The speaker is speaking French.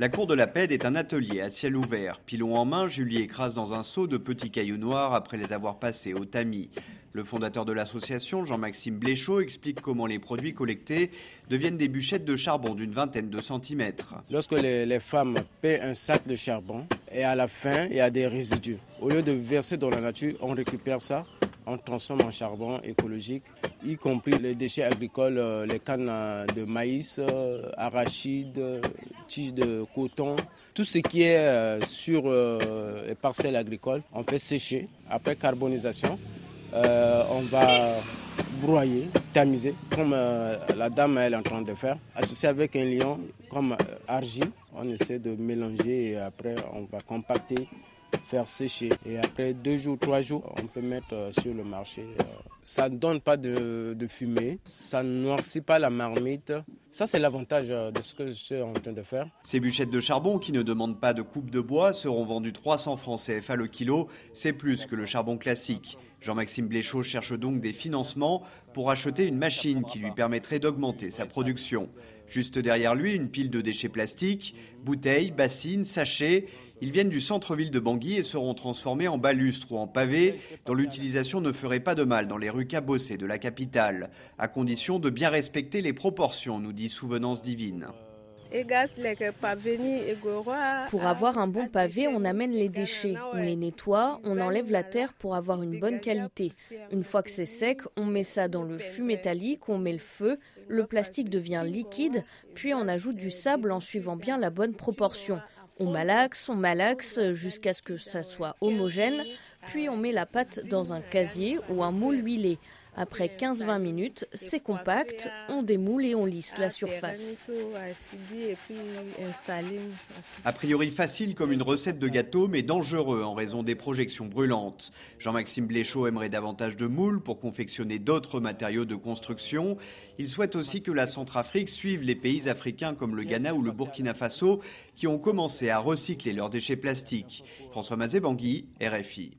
La cour de la PED est un atelier à ciel ouvert. Pilon en main, Julie écrase dans un seau de petits cailloux noirs après les avoir passés au tamis. Le fondateur de l'association, Jean-Maxime Bléchaud, explique comment les produits collectés deviennent des bûchettes de charbon d'une vingtaine de centimètres. Lorsque les, les, femmes paient un sac de charbon et à la fin, il y a des résidus. Au lieu de verser dans la nature, on récupère ça on transforme en charbon écologique, y compris les déchets agricoles, euh, les cannes euh, de maïs, euh, arachides, tiges de coton. Tout ce qui est sur les parcelles agricoles, on fait sécher. Après carbonisation, on va broyer, tamiser, comme la dame elle est en train de faire, associé avec un lion comme argile. On essaie de mélanger et après on va compacter faire sécher. Et après deux jours, trois jours, on peut mettre euh, sur le marché. Euh. Ça ne donne pas de, fumée, ça ne noircit pas la marmite. Ça, c'est l'avantage euh, de ce que je suis en train de faire. Ces bûchettes de charbon qui ne demandent pas de coupe de bois seront vendues 300 francs CFA le kilo. C'est plus que le charbon classique. Jean-Maxime Bléchaud cherche donc des financements pour acheter une machine qui lui permettrait d'augmenter sa production. Juste derrière lui, une pile de déchets plastiques, bouteilles, bassines, sachets. Ils viennent du centre-ville de Bangui et seront transformés en balustres ou en pavés, dont l'utilisation ne ferait pas de mal dans les rues cabossées de la capitale, à condition de bien respecter les proportions, nous dit Souvenance Divine. Pour avoir un bon pavé, on amène les déchets, on les nettoie, on enlève la terre pour avoir une bonne qualité. Une fois que c'est sec, on met ça dans le fût métallique, on met le feu, le plastique devient liquide, puis on ajoute du sable en suivant bien la bonne proportion. On malaxe, on malaxe jusqu'à ce que ça soit homogène, puis on met la pâte dans un casier ou un moule huilé. Après 15-20 minutes, c'est compact, on démoule et on lisse la surface. A priori facile comme une recette de gâteau, mais dangereux en raison des projections brûlantes. Jean-Maxime Bléchaud aimerait davantage de moules pour confectionner d'autres matériaux de construction. Il souhaite aussi que la Centrafrique suive les pays africains comme le Ghana ou le Burkina Faso qui ont commencé à recycler leurs déchets plastiques. François Mazé-Bangui, RFI.